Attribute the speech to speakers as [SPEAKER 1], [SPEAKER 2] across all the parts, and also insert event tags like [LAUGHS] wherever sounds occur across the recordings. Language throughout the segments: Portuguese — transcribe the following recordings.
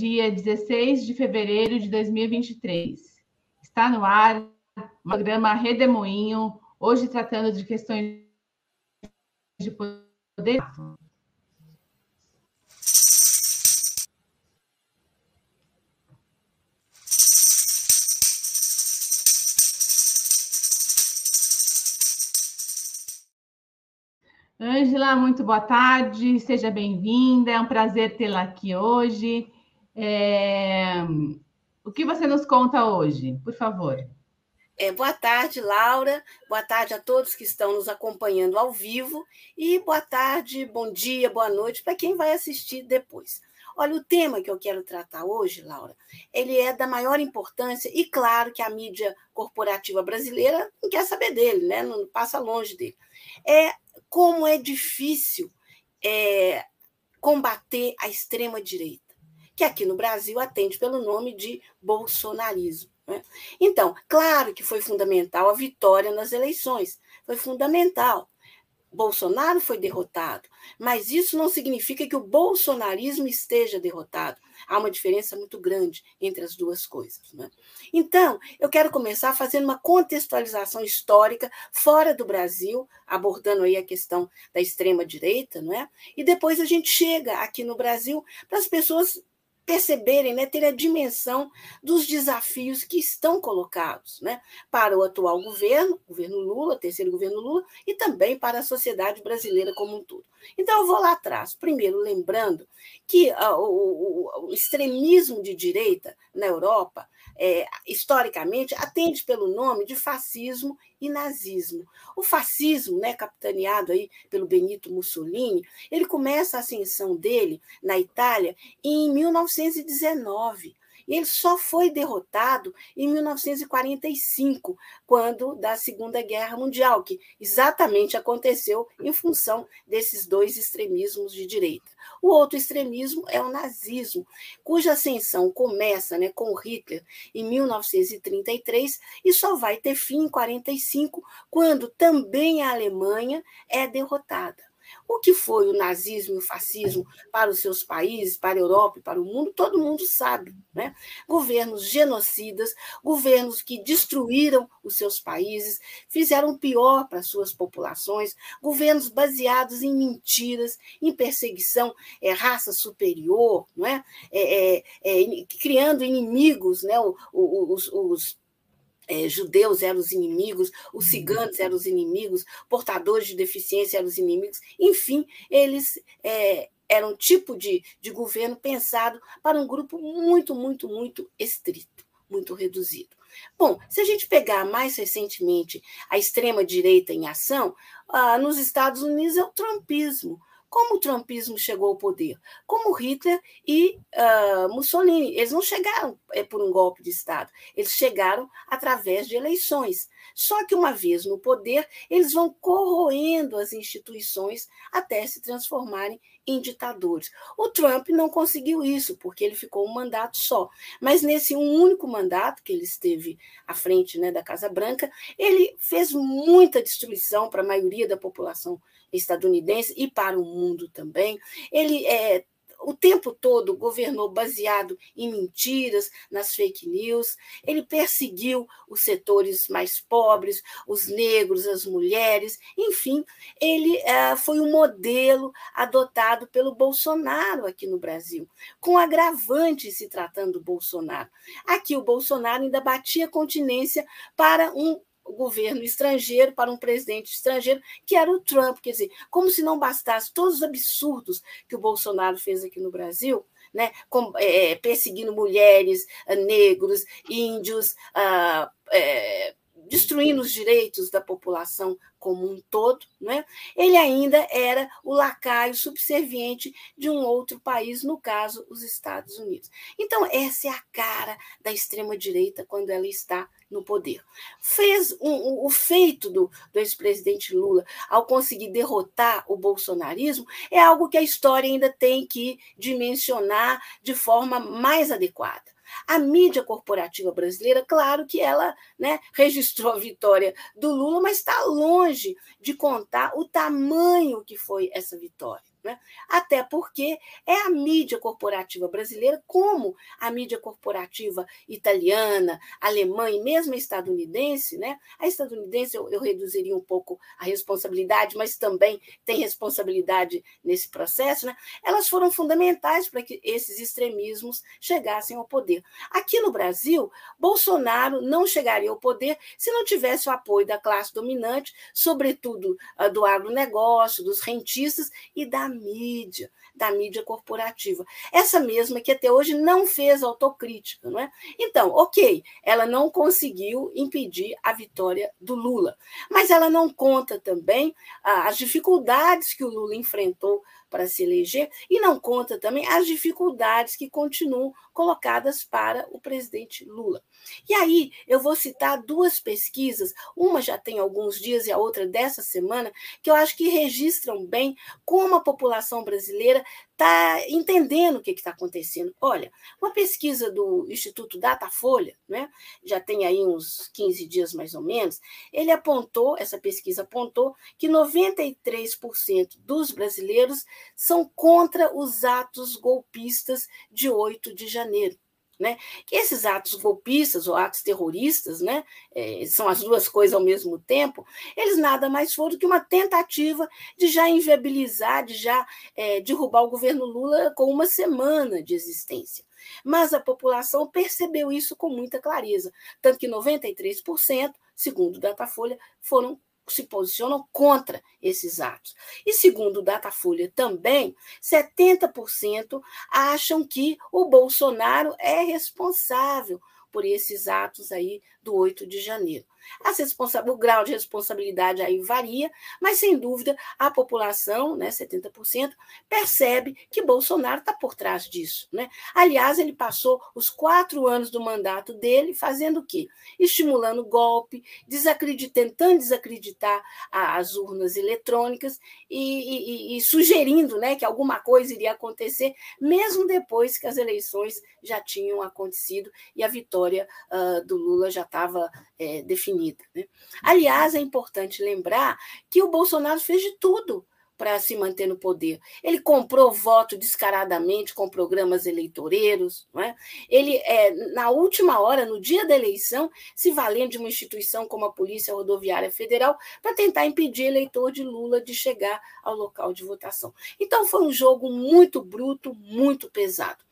[SPEAKER 1] dia 16 de fevereiro de 2023. Está no ar o programa Redemoinho, hoje tratando de questões de poder. Ângela, muito boa tarde, seja bem-vinda, é um prazer tê-la aqui hoje. É... O que você nos conta hoje, por favor?
[SPEAKER 2] É, boa tarde, Laura. Boa tarde a todos que estão nos acompanhando ao vivo. E boa tarde, bom dia, boa noite para quem vai assistir depois. Olha, o tema que eu quero tratar hoje, Laura, ele é da maior importância e claro que a mídia corporativa brasileira não quer saber dele, né? não passa longe dele. É como é difícil é, combater a extrema-direita, que aqui no Brasil atende pelo nome de bolsonarismo. Né? Então, claro que foi fundamental a vitória nas eleições, foi fundamental. Bolsonaro foi derrotado, mas isso não significa que o bolsonarismo esteja derrotado. Há uma diferença muito grande entre as duas coisas. Né? Então, eu quero começar fazendo uma contextualização histórica fora do Brasil, abordando aí a questão da extrema direita, não é? E depois a gente chega aqui no Brasil para as pessoas perceberem, né, ter a dimensão dos desafios que estão colocados né, para o atual governo, governo Lula, terceiro governo Lula, e também para a sociedade brasileira como um todo. Então, eu vou lá atrás. Primeiro, lembrando que uh, o, o, extremismo de direita na Europa é, historicamente, atende pelo nome de fascismo e nazismo. O fascismo, né, capitaneado aí pelo Benito Mussolini, ele começa a ascensão dele na Itália em 1919. E ele só foi derrotado em 1945, quando da Segunda Guerra Mundial, que exatamente aconteceu em função desses dois extremismos de direita. O outro extremismo é o nazismo, cuja ascensão começa né, com Hitler em 1933 e só vai ter fim em 1945, quando também a Alemanha é derrotada. O que foi o nazismo e o fascismo para os seus países, para a Europa e para o mundo, todo mundo sabe. Né? Governos genocidas, governos que destruíram os seus países, fizeram pior para suas populações, governos baseados em mentiras, em perseguição, é, raça superior, não é? é, é, é criando inimigos, né? os, os é, judeus eram os inimigos, os uhum. ciganos eram os inimigos, portadores de deficiência eram os inimigos, enfim, eles é, eram um tipo de, de governo pensado para um grupo muito, muito, muito estrito, muito reduzido. Bom, se a gente pegar mais recentemente a extrema-direita em ação, ah, nos Estados Unidos é o trumpismo. Como o trumpismo chegou ao poder? Como Hitler e uh, Mussolini. Eles não chegaram é, por um golpe de Estado, eles chegaram através de eleições. Só que, uma vez no poder, eles vão corroendo as instituições até se transformarem em ditadores. O Trump não conseguiu isso, porque ele ficou um mandato só. Mas nesse um único mandato que ele esteve à frente né, da Casa Branca, ele fez muita destruição para a maioria da população estadunidense e para o mundo também. Ele é, o tempo todo governou baseado em mentiras, nas fake news. Ele perseguiu os setores mais pobres, os negros, as mulheres, enfim, ele é, foi um modelo adotado pelo Bolsonaro aqui no Brasil, com agravante se tratando do Bolsonaro. Aqui o Bolsonaro ainda batia continência para um governo estrangeiro para um presidente estrangeiro, que era o Trump. Quer dizer, como se não bastasse todos os absurdos que o Bolsonaro fez aqui no Brasil, né, com, é, perseguindo mulheres, negros, índios, ah, é, destruindo os direitos da população como um todo, né? ele ainda era o lacaio subserviente de um outro país, no caso, os Estados Unidos. Então, essa é a cara da extrema-direita quando ela está no poder. Fez um, um, o feito do, do ex-presidente Lula ao conseguir derrotar o bolsonarismo é algo que a história ainda tem que dimensionar de forma mais adequada. A mídia corporativa brasileira, claro que ela né, [LAUGHS] registrou a vitória do Lula, mas está longe de contar o tamanho que foi essa vitória. Né? Até porque é a mídia corporativa brasileira, como a mídia corporativa italiana, alemã e mesmo a estadunidense, né? a estadunidense eu, eu reduziria um pouco a responsabilidade, mas também tem responsabilidade nesse processo, né? elas foram fundamentais para que esses extremismos chegassem ao poder. Aqui no Brasil, Bolsonaro não chegaria ao poder se não tivesse o apoio da classe dominante, sobretudo ah, do agronegócio, dos rentistas e da mídia, da mídia corporativa. Essa mesma que até hoje não fez autocrítica, não é? Então, ok, ela não conseguiu impedir a vitória do Lula, mas ela não conta também ah, as dificuldades que o Lula enfrentou para se eleger e não conta também as dificuldades que continuam colocadas para o presidente Lula. E aí eu vou citar duas pesquisas, uma já tem alguns dias e a outra dessa semana, que eu acho que registram bem como a população brasileira está entendendo o que está acontecendo. Olha, uma pesquisa do Instituto Datafolha, né, já tem aí uns 15 dias mais ou menos, ele apontou, essa pesquisa apontou, que 93% dos brasileiros são contra os atos golpistas de 8 de janeiro. Né? Que esses atos golpistas ou atos terroristas, né, é, são as duas coisas ao mesmo tempo, eles nada mais foram do que uma tentativa de já inviabilizar, de já é, derrubar o governo Lula com uma semana de existência. Mas a população percebeu isso com muita clareza, tanto que 93%, segundo o Datafolha, foram se posicionam contra esses atos. E segundo o Datafolha também, 70% acham que o Bolsonaro é responsável por esses atos aí do 8 de janeiro. o grau de responsabilidade aí varia, mas sem dúvida a população, né, 70%, percebe que Bolsonaro está por trás disso. Né? Aliás, ele passou os quatro anos do mandato dele fazendo o quê? Estimulando golpe, tentando desacreditar as urnas eletrônicas e, e, e sugerindo né, que alguma coisa iria acontecer, mesmo depois que as eleições já tinham acontecido e a vitória uh, do Lula já estava é, definida. Né? Aliás, é importante lembrar que o Bolsonaro fez de tudo para se manter no poder. Ele comprou voto descaradamente com programas eleitoreiros. É? Ele, é, na última hora, no dia da eleição, se valendo de uma instituição como a Polícia Rodoviária Federal para tentar impedir eleitor de Lula de chegar ao local de votação. Então, foi um jogo muito bruto, muito pesado.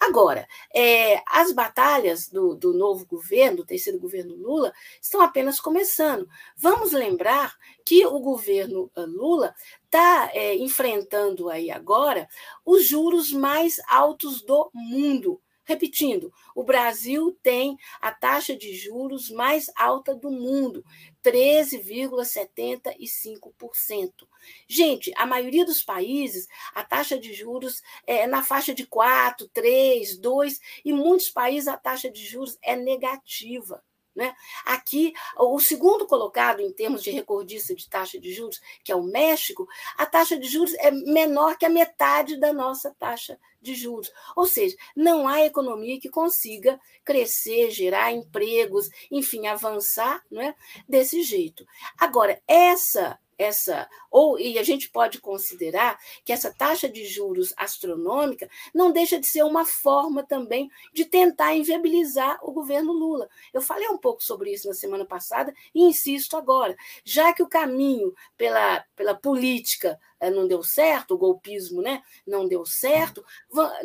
[SPEAKER 2] Agora, é, as batalhas do, do novo governo, do terceiro governo Lula, estão apenas começando. Vamos lembrar que o governo eh, Lula está é, enfrentando aí agora os juros mais altos do mundo. Repetindo, o Brasil tem a taxa de juros mais alta do mundo, 13,75%. Gente, a maioria dos países, a taxa de juros é na faixa de 4, 3, 2, e muitos países a taxa de juros é negativa. Né? Aqui, o segundo colocado em termos de recordista de taxa de juros, que é o México, a taxa de juros é menor que a metade da nossa taxa de juros. Ou seja, não há economia que consiga crescer, gerar empregos, enfim, avançar não é? desse jeito. Agora, essa essa ou e a gente pode considerar que essa taxa de juros astronômica não deixa de ser uma forma também de tentar inviabilizar o governo Lula. Eu falei um pouco sobre isso na semana passada e insisto agora, já que o caminho pela, pela política eh, não deu certo, o golpismo né, não deu certo,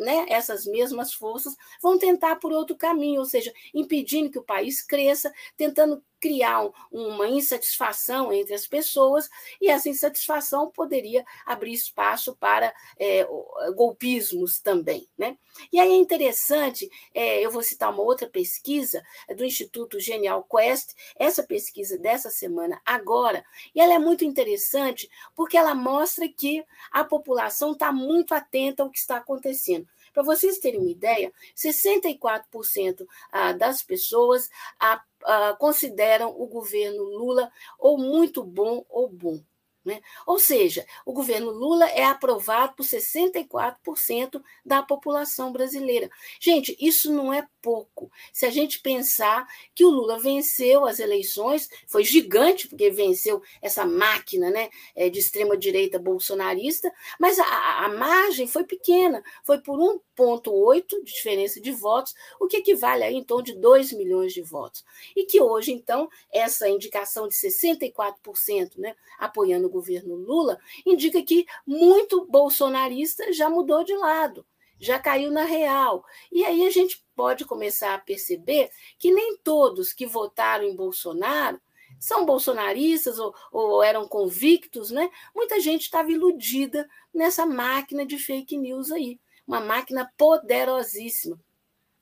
[SPEAKER 2] né, essas mesmas forças vão tentar por outro caminho, ou seja, impedindo que o país cresça, tentando criar uma insatisfação entre as pessoas, e essa insatisfação poderia abrir espaço para é, golpismos também. Né? E aí é interessante, é, eu vou citar uma outra pesquisa é do Instituto Genial Quest, essa pesquisa dessa semana agora, e ela é muito interessante porque ela mostra que a população está muito atenta ao que está acontecendo. Para vocês terem uma ideia, 64% ah, das pessoas ah, ah, consideram o governo Lula ou muito bom ou bom. Né? Ou seja, o governo Lula é aprovado por 64% da população brasileira. Gente, isso não é pouco. Se a gente pensar que o Lula venceu as eleições, foi gigante, porque venceu essa máquina né, é, de extrema-direita bolsonarista, mas a, a margem foi pequena, foi por 1,8 de diferença de votos, o que equivale a em torno de 2 milhões de votos. E que hoje, então, essa indicação de 64% né, apoiando o governo Lula, indica que muito bolsonarista já mudou de lado já caiu na real. E aí a gente pode começar a perceber que nem todos que votaram em Bolsonaro são bolsonaristas ou, ou eram convictos, né? Muita gente estava iludida nessa máquina de fake news aí, uma máquina poderosíssima.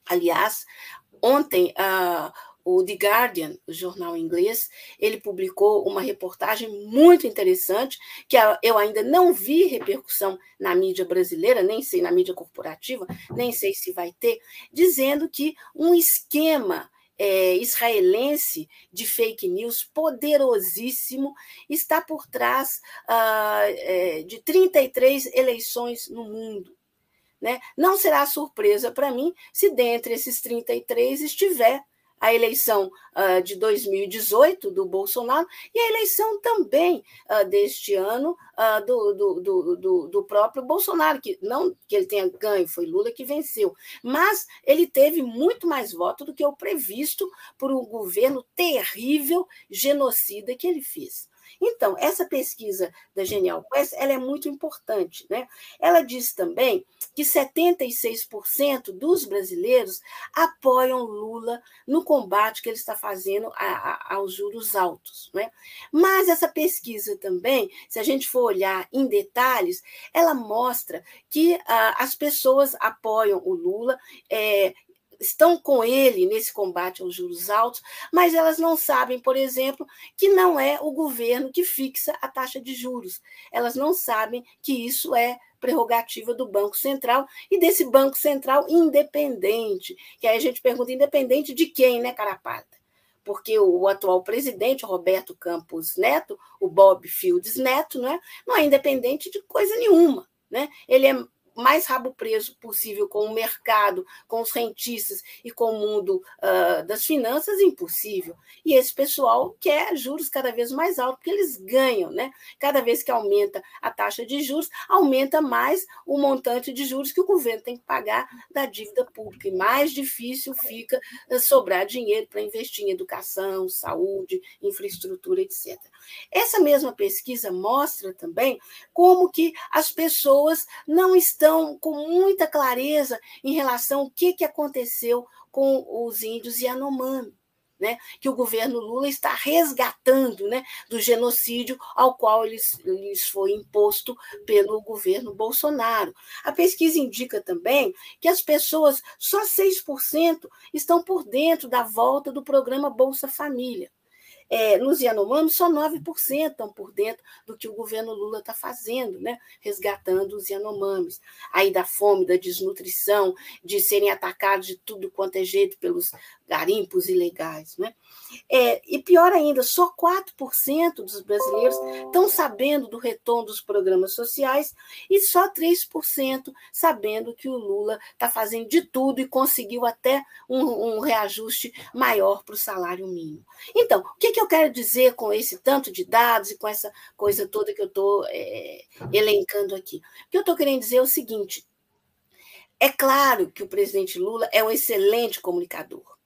[SPEAKER 2] Aliás, ontem uh, o The Guardian, o jornal inglês, ele publicou uma reportagem muito interessante, que eu ainda não vi repercussão na mídia brasileira, nem sei na mídia corporativa, nem sei se vai ter, dizendo que um esquema é, israelense de fake news poderosíssimo está por trás uh, é, de 33 eleições no mundo. Né? Não será surpresa para mim se dentre esses 33 estiver a eleição uh, de 2018 do Bolsonaro e a eleição também uh, deste ano uh, do, do, do, do, próprio Bolsonaro, que não que ele tenha ganho, foi Lula que venceu, mas ele teve muito mais votos do que o previsto por um governo terrível, genocida que ele fez. Então, essa pesquisa da Genial Quest ela é muito importante. Né? Ela diz também que 76% dos brasileiros apoiam Lula no combate que ele está fazendo a, a, aos juros altos. Né? Mas essa pesquisa também, se a gente for olhar em detalhes, ela mostra que ah, as pessoas apoiam o Lula é, estão com ele nesse combate aos juros altos, mas elas não sabem, por exemplo, que não é o governo que fixa a taxa de juros. Elas não sabem que isso é prerrogativa do Banco Central e desse Banco Central independente. Que aí a gente pergunta, independente de quem, né, Carapata? Porque o, atual presidente, Roberto Campos Neto, o Bob Fields Neto, não é, não é independente de coisa nenhuma. Né? Ele é mais rabo preso possível com o mercado, com os rentistas e com o mundo uh, das finanças, impossível. E esse pessoal quer juros cada vez mais altos, porque eles ganham, né? Cada vez que aumenta a taxa de juros, aumenta mais o montante de juros que o governo tem que pagar da dívida pública. E mais difícil fica sobrar dinheiro para investir em educação, saúde, infraestrutura, etc. Essa mesma pesquisa mostra também como que as pessoas não estão com muita clareza em relação ao que, que aconteceu com os índios Yanomami. Né, que o governo Lula está resgatando né, do genocídio ao qual lhes, lhes foi imposto pelo governo Bolsonaro. A pesquisa indica também que as pessoas, só 6%, estão por dentro da volta do programa Bolsa Família. É, nos Yanomami, só 9% estão por dentro do que o governo Lula está fazendo, né? resgatando os Yanomamis. Aí da fome, da desnutrição, de serem atacados de tudo quanto é jeito pelos garimpos ilegais. Né? É, e pior ainda, só 4% dos brasileiros estão sabendo do retorno dos programas sociais e só 3% sabendo que o Lula está fazendo de tudo e conseguiu até um, um reajuste maior para o salário mínimo. Então, o que, que eu quero dizer com esse tanto de dados e com essa coisa toda que eu estou é, elencando aqui? O que eu estou querendo dizer é o seguinte: é claro que o presidente Lula é um excelente comunicador.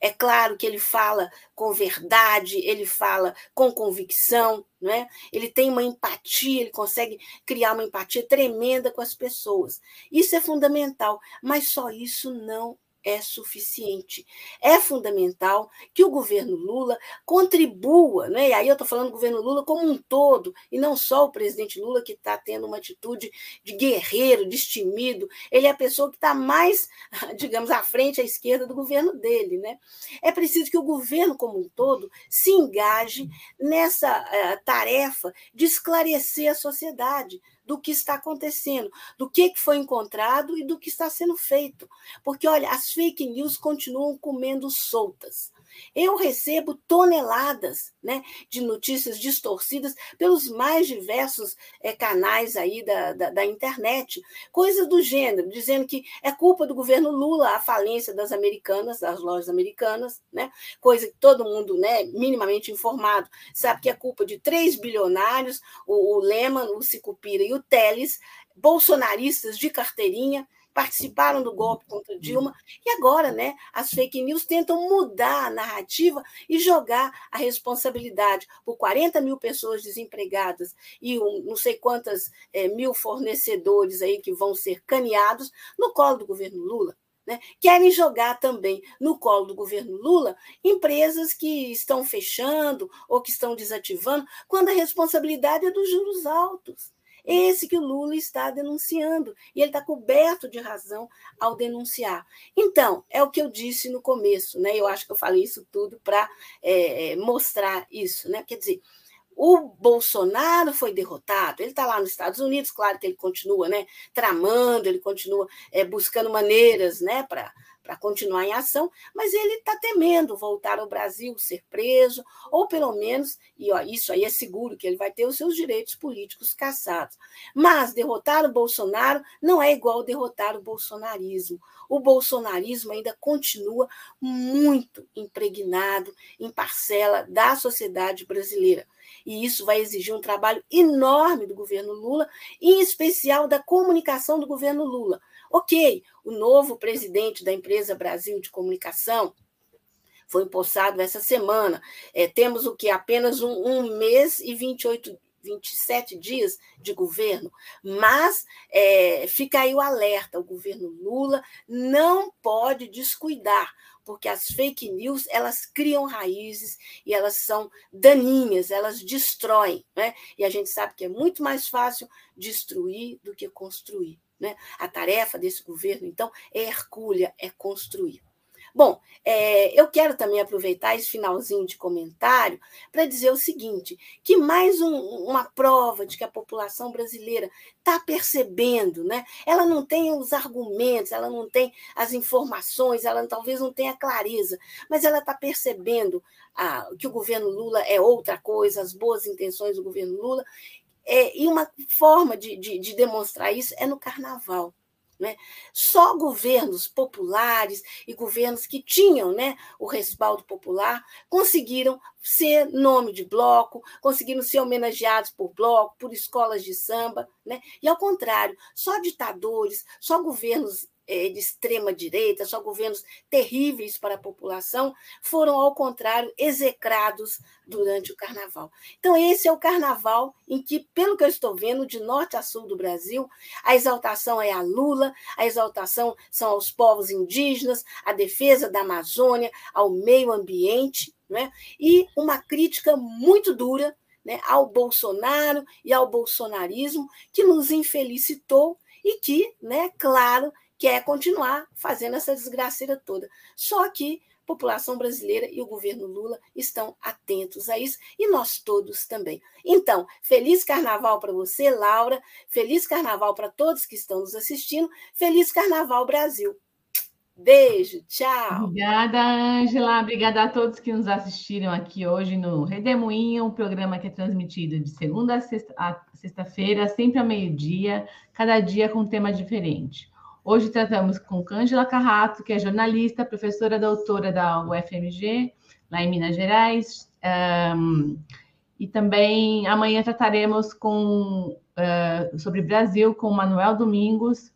[SPEAKER 2] É claro que ele fala com verdade, ele fala com convicção, não é? Ele tem uma empatia, ele consegue criar uma empatia tremenda com as pessoas. Isso é fundamental, mas só isso não é suficiente. É fundamental que o governo Lula contribua, né? e aí eu estou falando do governo Lula como um todo, e não só o presidente Lula, que está tendo uma atitude de guerreiro, destemido, ele é a pessoa que está mais, [LAUGHS] digamos, à frente à esquerda do governo dele. Né? É preciso que o governo como um todo se engaje nessa uh, tarefa de esclarecer a sociedade do que está acontecendo, do que foi encontrado e do que está sendo feito. Porque, olha, as fake news continuam comendo soltas. Eu recebo toneladas né, de notícias distorcidas pelos mais diversos é, canais aí da, da, da, internet, coisas do gênero, dizendo que é culpa do governo Lula a falência das americanas, das lojas americanas, né, coisa que todo mundo né, minimamente informado sabe que é culpa de três bilionários, o, o Lehman, o Sicupira e o Teles, bolsonaristas de carteirinha, participaram do golpe contra Dilma, e agora né, as fake news tentam mudar a narrativa e jogar a responsabilidade por 40 mil pessoas desempregadas e um, não sei quantas é, mil fornecedores aí que vão ser caneados no colo do governo Lula. Né? Querem jogar também no colo do governo Lula empresas que estão fechando ou que estão desativando, quando a responsabilidade é dos juros altos. Esse que o Lula está denunciando. E ele está coberto de razão ao denunciar. Então, é o que eu disse no começo, né? Eu acho que eu falei isso tudo para é, é, mostrar isso, né? Quer dizer, o Bolsonaro foi derrotado, ele está lá nos Estados Unidos, claro que ele continua né, tramando, ele continua é, buscando maneiras né, para para continuar em ação, mas ele está temendo voltar ao Brasil, ser preso, ou pelo menos, e ó, isso aí é seguro, que ele vai ter os seus direitos políticos cassados. Mas derrotar o Bolsonaro não é igual derrotar o bolsonarismo. O bolsonarismo ainda continua muito impregnado em parcela da sociedade brasileira. E isso vai exigir um trabalho enorme do governo Lula, em especial da comunicação do governo Lula Ok, o novo presidente da empresa Brasil de Comunicação foi empossado essa semana. É, temos o que? Apenas um, um mês e 28 27 dias de governo, mas é, fica aí o alerta: o governo Lula não pode descuidar, porque as fake news elas criam raízes e elas são daninhas, elas destroem, né? E a gente sabe que é muito mais fácil destruir do que construir. Né? A tarefa desse governo, então, é hercúlea, é construir. Bom, é, eu quero também aproveitar esse finalzinho de comentário para dizer o seguinte: que mais um, uma prova de que a população brasileira está percebendo, né? Ela não tem os argumentos, ela não tem as informações, ela talvez não tenha clareza, mas ela está percebendo ah, que o governo Lula é outra coisa, as boas intenções do governo Lula, é, e uma forma de, de, de demonstrar isso é no carnaval. Né? Só governos populares e governos que tinham né, o respaldo popular conseguiram ser nome de bloco, conseguiram ser homenageados por bloco, por escolas de samba. Né? E, ao contrário, só ditadores, só governos de extrema direita, só governos terríveis para a população, foram, ao contrário, execrados durante o carnaval. Então, esse é o carnaval em que, pelo que eu estou vendo, de norte a sul do Brasil, a exaltação é a Lula, a exaltação são aos povos indígenas, a defesa da Amazônia, ao meio ambiente, né? e uma crítica muito dura né, ao Bolsonaro e ao bolsonarismo, que nos infelicitou e que, né, claro, quer continuar fazendo essa desgraceira toda. Só que a população brasileira e o governo Lula estão atentos a isso e nós todos também. Então, feliz carnaval para você, Laura, feliz carnaval para todos que estão nos assistindo, feliz carnaval Brasil. Beijo, tchau.
[SPEAKER 1] Obrigada, Ângela. Obrigada a todos que nos assistiram aqui hoje no Redemoinho, um programa que é transmitido de segunda a sexta-feira, sempre ao meio-dia, cada dia com um tema diferente. Hoje tratamos com Cângela Carrato, que é jornalista, professora doutora da UFMG, lá em Minas Gerais. Um, e também amanhã trataremos com, uh, sobre Brasil com Manuel Domingos,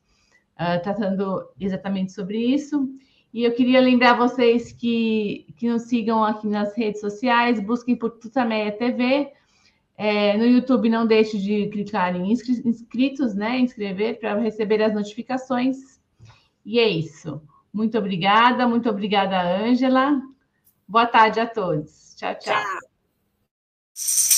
[SPEAKER 1] uh, tratando exatamente sobre isso. E eu queria lembrar vocês que, que nos sigam aqui nas redes sociais, busquem por Tutameia TV, é, no YouTube, não deixe de clicar em inscritos, né? Inscrever para receber as notificações. E é isso. Muito obrigada, muito obrigada, Ângela. Boa tarde a todos. tchau. tchau. tchau.